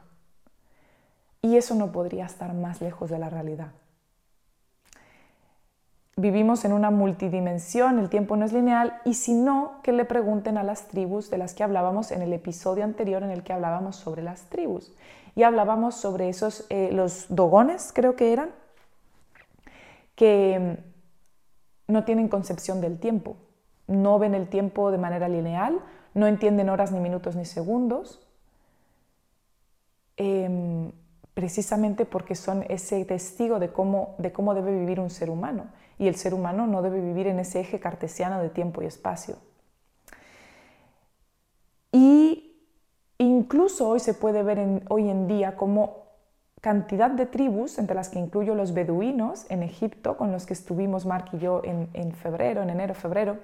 A: Y eso no podría estar más lejos de la realidad. Vivimos en una multidimensión, el tiempo no es lineal, y si no, que le pregunten a las tribus de las que hablábamos en el episodio anterior en el que hablábamos sobre las tribus y hablábamos sobre esos, eh, los dogones creo que eran, que mm, no tienen concepción del tiempo, no ven el tiempo de manera lineal, no entienden horas ni minutos ni segundos, em, precisamente porque son ese testigo de cómo, de cómo debe vivir un ser humano. Y el ser humano no debe vivir en ese eje cartesiano de tiempo y espacio. Y Incluso hoy se puede ver hoy en día como cantidad de tribus, entre las que incluyo los beduinos en Egipto, con los que estuvimos Mark y yo en, febrero, en enero, febrero,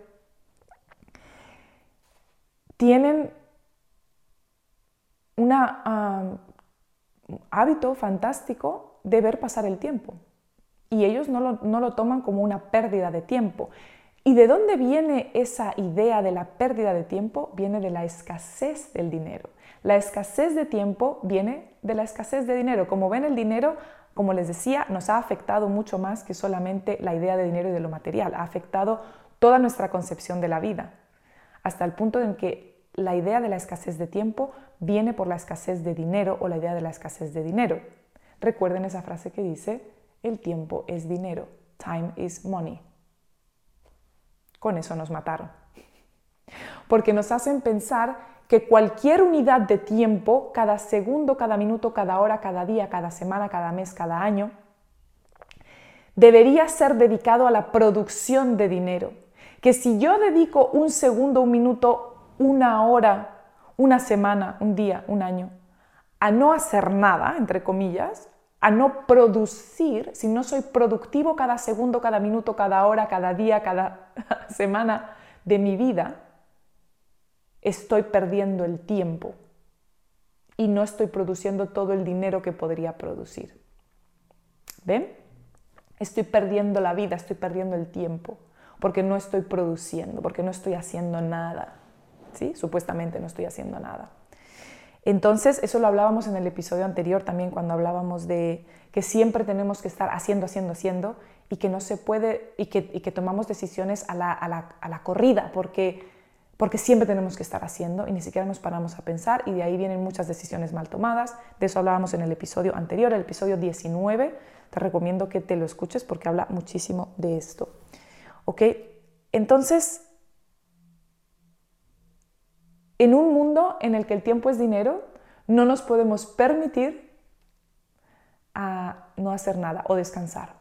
A: tienen un hábito fantástico de ver pasar el tiempo. Y ellos no lo, no lo toman como una pérdida de tiempo. ¿Y de dónde viene esa idea de la pérdida de tiempo? Viene de la escasez del dinero. La escasez de tiempo viene de la escasez de dinero. Como ven, el dinero, como les decía, nos ha afectado mucho más que solamente la idea de dinero y de lo material. Ha afectado toda nuestra concepción de la vida, hasta el punto en que la idea de la escasez de tiempo viene por la escasez de dinero o la idea de la escasez de dinero. Recuerden esa frase que dice, el tiempo es dinero, time is money. Con eso nos mataron. Porque nos hacen pensar que cualquier unidad de tiempo, cada segundo, cada minuto, cada hora, cada día, cada semana, cada mes, cada año, debería ser dedicado a la producción de dinero. Que si yo dedico un segundo, un minuto, una hora, una semana, un día, un año, a no hacer nada, entre comillas, a no producir, si no soy productivo cada segundo, cada minuto, cada hora, cada día, cada (laughs) semana de mi vida, estoy perdiendo el tiempo y no estoy produciendo todo el dinero que podría producir. ¿Ven? Estoy perdiendo la vida, estoy perdiendo el tiempo, porque no estoy produciendo, porque no estoy haciendo nada. ¿Sí? Supuestamente no estoy haciendo nada. Entonces, eso lo hablábamos en el episodio anterior también, cuando hablábamos de que siempre tenemos que estar haciendo, haciendo, haciendo, y que no se puede, y que, tomamos decisiones a la, corrida, porque, porque siempre tenemos que estar haciendo y ni siquiera nos paramos a pensar, y de ahí vienen muchas decisiones mal tomadas. De eso hablábamos en el episodio anterior, el episodio 19. Te recomiendo que te lo escuches porque habla muchísimo de esto. ¿Ok? Entonces, en un mundo en el que el tiempo es dinero, no nos podemos permitir no hacer nada o descansar.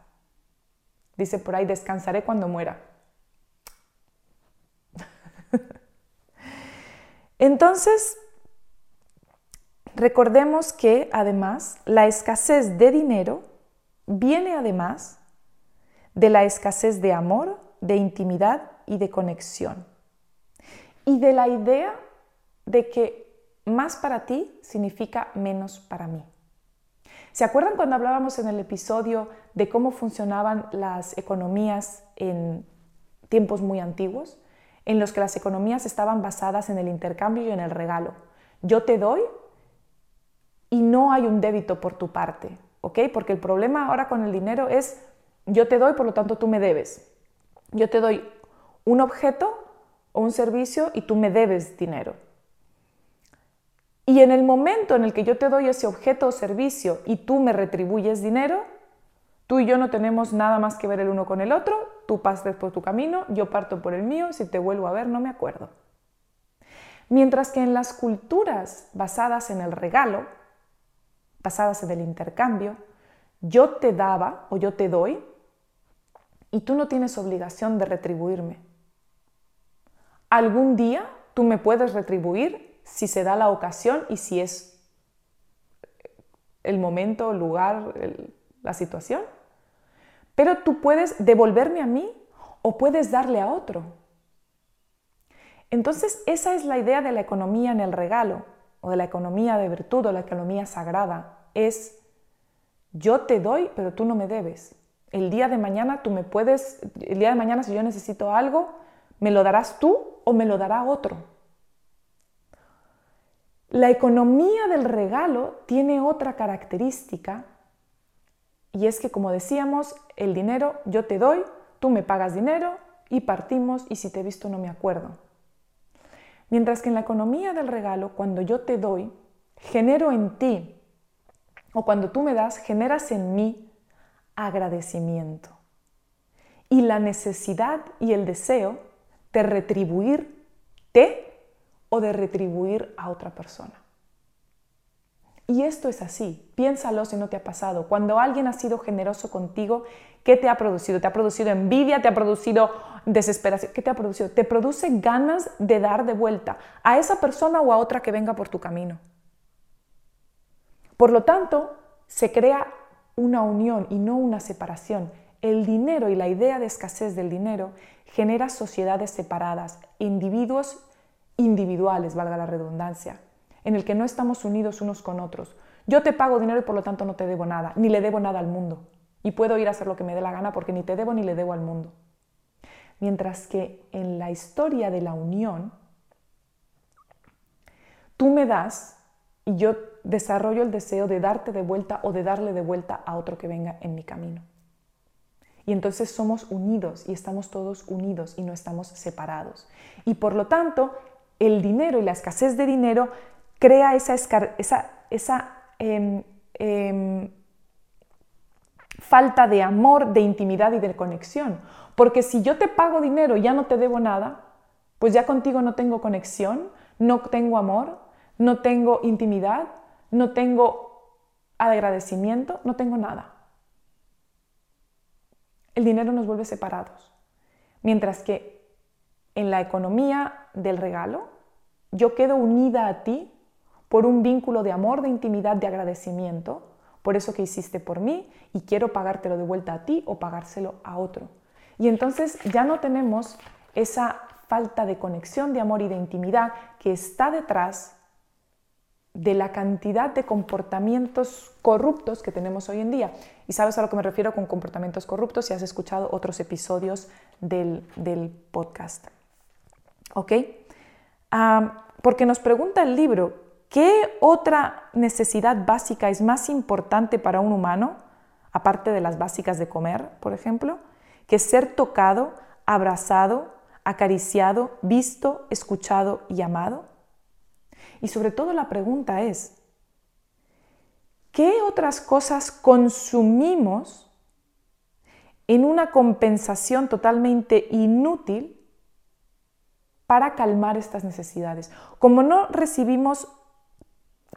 A: Dice por ahí, descansaré cuando muera. (laughs) Entonces, recordemos que además la escasez de dinero viene además de la escasez de amor, de intimidad y de conexión. Y de la idea de que más para ti significa menos para mí. ¿Se acuerdan cuando hablábamos en el episodio de cómo funcionaban las economías en tiempos muy antiguos? En los que las economías estaban basadas en el intercambio y en el regalo. Yo te doy y no hay un débito por tu parte, ¿ok? Porque el problema ahora con el dinero es yo te doy, por lo tanto tú me debes. Yo te doy un objeto o un servicio y tú me debes dinero. Y en el momento en el que yo te doy ese objeto o servicio y tú me retribuyes dinero, tú y yo no tenemos nada más que ver el uno con el otro, tú pasas por tu camino, yo parto por el mío, si te vuelvo a ver no me acuerdo. Mientras que en las culturas basadas en el regalo, basadas en el intercambio, yo te daba o yo te doy y tú no tienes obligación de retribuirme. Algún día tú me puedes retribuir si se da la ocasión y si es el momento, lugar, la situación. Pero tú puedes devolverme a mí o puedes darle a otro. Entonces, esa es la idea de la economía en el regalo, o de la economía de virtud, o la economía sagrada. Es, yo te doy, pero tú no me debes. El día de mañana tú me puedes, el día de mañana si yo necesito algo, me lo darás tú o me lo dará otro. La economía del regalo tiene otra característica y es que, como decíamos, el dinero yo te doy, tú me pagas dinero y partimos y si te he visto no me acuerdo. Mientras que en la economía del regalo, cuando yo te doy, genero en ti, o cuando tú me das, generas en mí agradecimiento y la necesidad y el deseo de retribuirte o de retribuir a otra persona. Y esto es así, piénsalo si no te ha pasado. Cuando alguien ha sido generoso contigo, ¿qué te ha producido? ¿Te ha producido envidia? ¿Te ha producido desesperación? ¿Qué te ha producido? Te produce ganas de dar de vuelta a esa persona o a otra que venga por tu camino. Por lo tanto, se crea una unión y no una separación. El dinero y la idea de escasez del dinero genera sociedades separadas, individuos individuales, valga la redundancia, en el que no estamos unidos unos con otros. Yo te pago dinero y por lo tanto no te debo nada, ni le debo nada al mundo. Y puedo ir a hacer lo que me dé la gana porque ni te debo ni le debo al mundo. Mientras que en la historia de la unión, tú me das y yo desarrollo el deseo de darte de vuelta o de darle de vuelta a otro que venga en mi camino. Y entonces somos unidos y estamos todos unidos y no estamos separados. Y por lo tanto, el dinero y la escasez de dinero crea esa, em, em, falta de amor, de intimidad y de conexión. Porque si yo te pago dinero y ya no te debo nada, pues ya contigo no tengo conexión, no tengo amor, no tengo intimidad, no tengo agradecimiento, no tengo nada. El dinero nos vuelve separados. Mientras que en la economía del regalo, yo quedo unida a ti por un vínculo de amor, de intimidad, de agradecimiento, por eso que hiciste por mí y quiero pagártelo de vuelta a ti o pagárselo a otro. Y entonces ya no tenemos esa falta de conexión, de amor y de intimidad que está detrás de la cantidad de comportamientos corruptos que tenemos hoy en día. Y sabes a lo que me refiero con comportamientos corruptos si has escuchado otros episodios del, podcast. ¿Ok? porque nos pregunta el libro, ¿qué otra necesidad básica es más importante para un humano, aparte de las básicas de comer, por ejemplo, que ser tocado, abrazado, acariciado, visto, escuchado y amado? Y sobre todo la pregunta es, ¿qué otras cosas consumimos en una compensación totalmente inútil para calmar estas necesidades? Como no recibimos,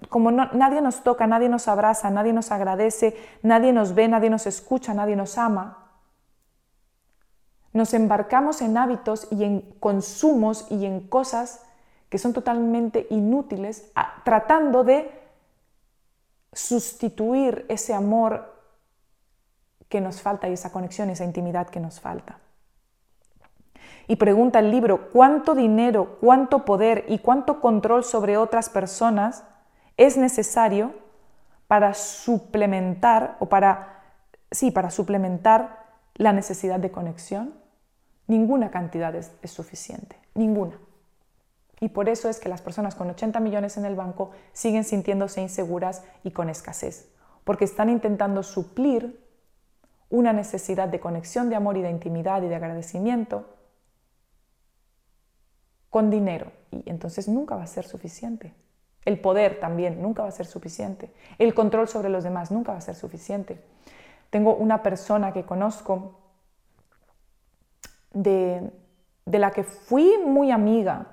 A: como nadie nos toca, nadie nos abraza, nadie nos agradece, nadie nos ve, nadie nos escucha, nadie nos ama, nos embarcamos en hábitos y en consumos y en cosas que son totalmente inútiles, tratando de sustituir ese amor que nos falta y esa conexión, esa intimidad que nos falta. Y pregunta el libro, ¿cuánto dinero, cuánto poder y cuánto control sobre otras personas es necesario para suplementar o para sí, para suplementar la necesidad de conexión? Ninguna cantidad es suficiente, ninguna. Y por eso es que las personas con 80 millones en el banco siguen sintiéndose inseguras y con escasez, porque están intentando suplir una necesidad de conexión, de amor y de intimidad y de agradecimiento con dinero. Y entonces nunca va a ser suficiente. El poder también nunca va a ser suficiente. El control sobre los demás nunca va a ser suficiente. Tengo una persona que conozco de, de la que fui muy amiga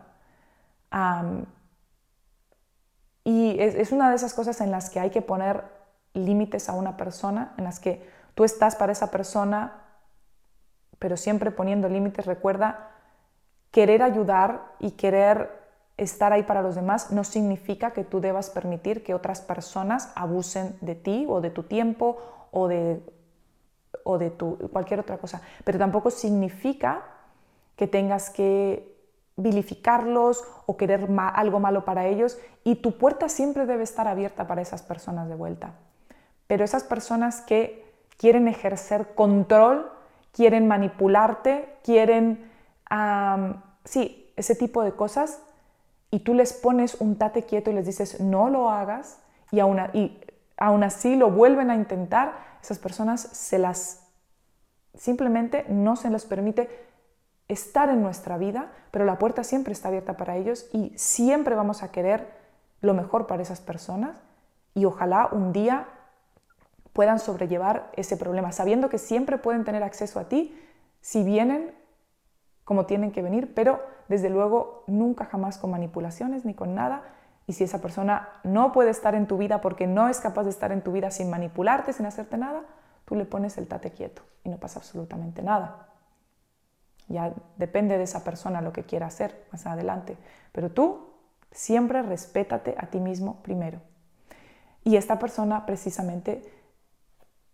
A: y es, una de esas cosas en las que hay que poner límites a una persona, en las que tú estás para esa persona, pero siempre poniendo límites. Recuerda, querer ayudar y querer estar ahí para los demás no significa que tú debas permitir que otras personas abusen de ti o de tu tiempo o de, o de tu, cualquier otra cosa. Pero tampoco significa que tengas que vilificarlos o querer algo malo para ellos y tu puerta siempre debe estar abierta para esas personas de vuelta. Pero esas personas que quieren ejercer control, quieren manipularte, quieren, sí, ese tipo de cosas, y tú les pones un tate quieto y les dices no lo hagas, y aún, y aún así lo vuelven a intentar, esas personas se las simplemente no se les permite estar en nuestra vida, pero la puerta siempre está abierta para ellos y siempre vamos a querer lo mejor para esas personas y ojalá un día puedan sobrellevar ese problema, sabiendo que siempre pueden tener acceso a ti si vienen como tienen que venir, pero desde luego nunca jamás con manipulaciones ni con nada. Y si esa persona no puede estar en tu vida porque no es capaz de estar en tu vida sin manipularte, sin hacerte nada, tú le pones el tate quieto y no pasa absolutamente nada. Ya depende de esa persona lo que quiera hacer más adelante. Pero tú siempre respétate a ti mismo primero. Y esta persona precisamente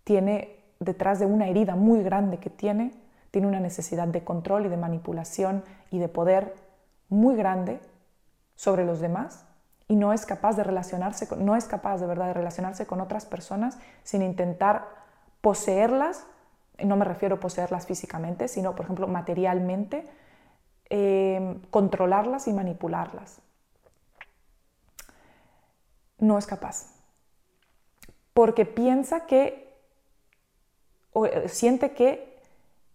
A: tiene detrás de una herida muy grande que tiene, tiene una necesidad de control y de manipulación y de poder muy grande sobre los demás y no es capaz de relacionarse, no es capaz de verdad de relacionarse con otras personas sin intentar poseerlas no me refiero a poseerlas físicamente, sino, por ejemplo, materialmente, eh, controlarlas y manipularlas. No es capaz. Porque piensa que, o eh, siente que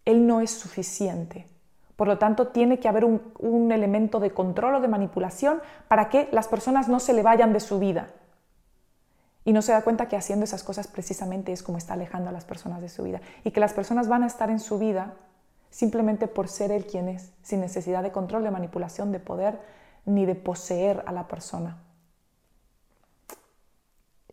A: él no es suficiente. Por lo tanto, tiene que haber un, elemento de control o de manipulación para que las personas no se le vayan de su vida. Y no se da cuenta que haciendo esas cosas precisamente es como está alejando a las personas de su vida. Y que las personas van a estar en su vida simplemente por ser él quien es, sin necesidad de control, de manipulación, de poder, ni de poseer a la persona.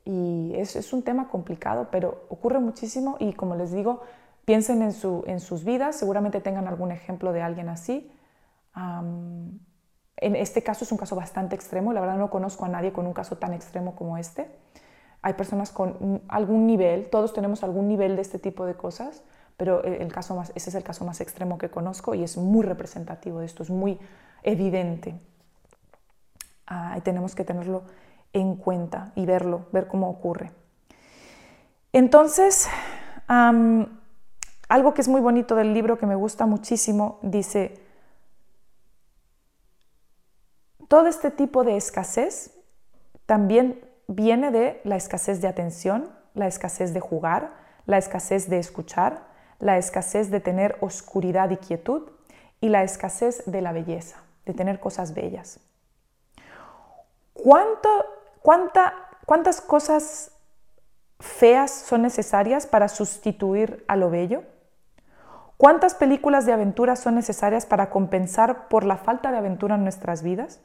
A: Y es, es un tema complicado, pero ocurre muchísimo y como les digo, piensen en, su, en sus vidas, seguramente tengan algún ejemplo de alguien así. en este caso es un caso bastante extremo, la verdad no conozco a nadie con un caso tan extremo como este hay personas con algún nivel, todos tenemos algún nivel de este tipo de cosas, pero el caso más, ese es el caso más extremo que conozco y es muy representativo de esto, es muy evidente. Ah, y tenemos que tenerlo en cuenta y verlo, ver cómo ocurre. Entonces, algo que es muy bonito del libro que me gusta muchísimo, dice, todo este tipo de escasez también viene de la escasez de atención, la escasez de jugar, la escasez de escuchar, la escasez de tener oscuridad y quietud y la escasez de la belleza, de tener cosas bellas. ¿Cuánto, cuánta, ¿Cuántas cosas feas son necesarias para sustituir a lo bello? ¿Cuántas películas de aventura son necesarias para compensar por la falta de aventura en nuestras vidas?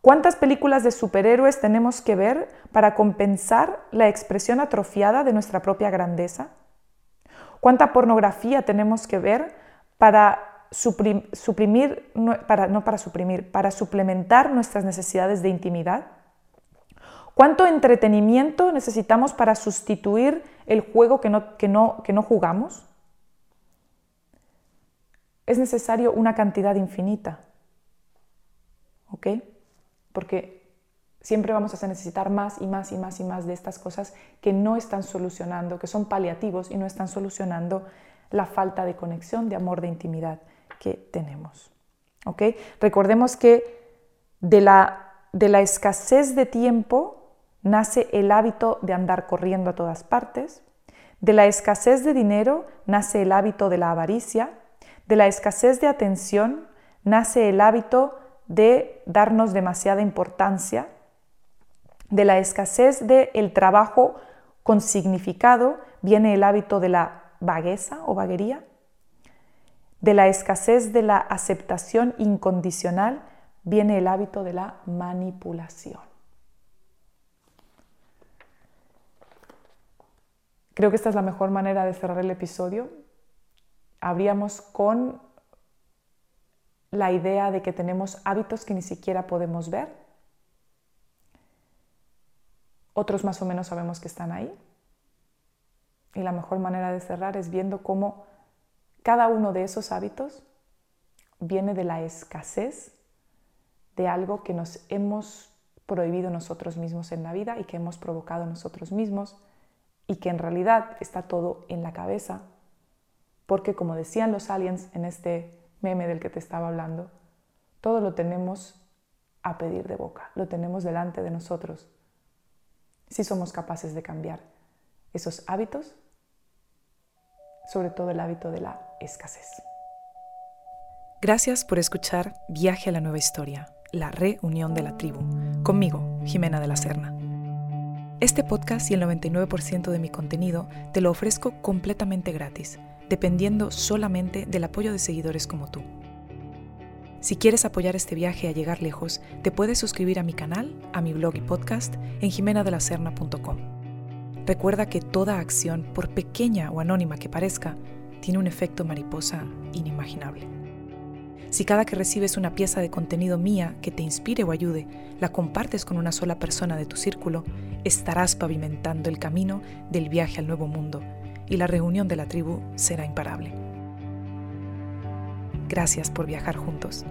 A: ¿Cuántas películas de superhéroes tenemos que ver para compensar la expresión atrofiada de nuestra propia grandeza? ¿Cuánta pornografía tenemos que ver para suprimir, no para suprimir, para suplementar nuestras necesidades de intimidad? ¿Cuánto entretenimiento necesitamos para sustituir el juego que no jugamos? Es necesario una cantidad infinita. ¿Ok? Porque siempre vamos a necesitar más y más y más y más de estas cosas que no están solucionando, que son paliativos y no están solucionando la falta de conexión, de amor, de intimidad que tenemos. ¿Ok? Recordemos que de la, de la escasez de tiempo nace el hábito de andar corriendo a todas partes, de la escasez de dinero nace el hábito de la avaricia, de la escasez de atención nace el hábito de darnos demasiada importancia, de la escasez del el trabajo con significado viene el hábito de la vagueza o vaguería, de la escasez de la aceptación incondicional viene el hábito de la manipulación. Creo que esta es la mejor manera de cerrar el episodio. Habríamos con la idea de que tenemos hábitos que ni siquiera podemos ver. Otros más o menos sabemos que están ahí. Y la mejor manera de cerrar es viendo cómo cada uno de esos hábitos viene de la escasez de algo que nos hemos prohibido nosotros mismos en la vida y que hemos provocado nosotros mismos y que en realidad está todo en la cabeza, porque como decían los aliens en este meme del que te estaba hablando, todo lo tenemos a pedir de boca, lo tenemos delante de nosotros, si somos capaces de cambiar esos hábitos, sobre todo el hábito de la escasez.
B: Gracias por escuchar Viaje a la Nueva Historia, la reunión de la tribu, conmigo, Jimena de la Serna. Este podcast y el 99% de mi contenido te lo ofrezco completamente gratis, dependiendo solamente del apoyo de seguidores como tú. Si quieres apoyar este viaje a llegar lejos, te puedes suscribir a mi canal, a mi blog y podcast en jimenadelacerna.com. Recuerda que toda acción, por pequeña o anónima que parezca, tiene un efecto mariposa inimaginable. Si cada que recibes una pieza de contenido mía que te inspire o ayude, la compartes con una sola persona de tu círculo, estarás pavimentando el camino del viaje al nuevo mundo y la reunión de la tribu será imparable. Gracias por viajar juntos.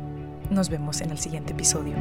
B: Nos vemos en el siguiente episodio.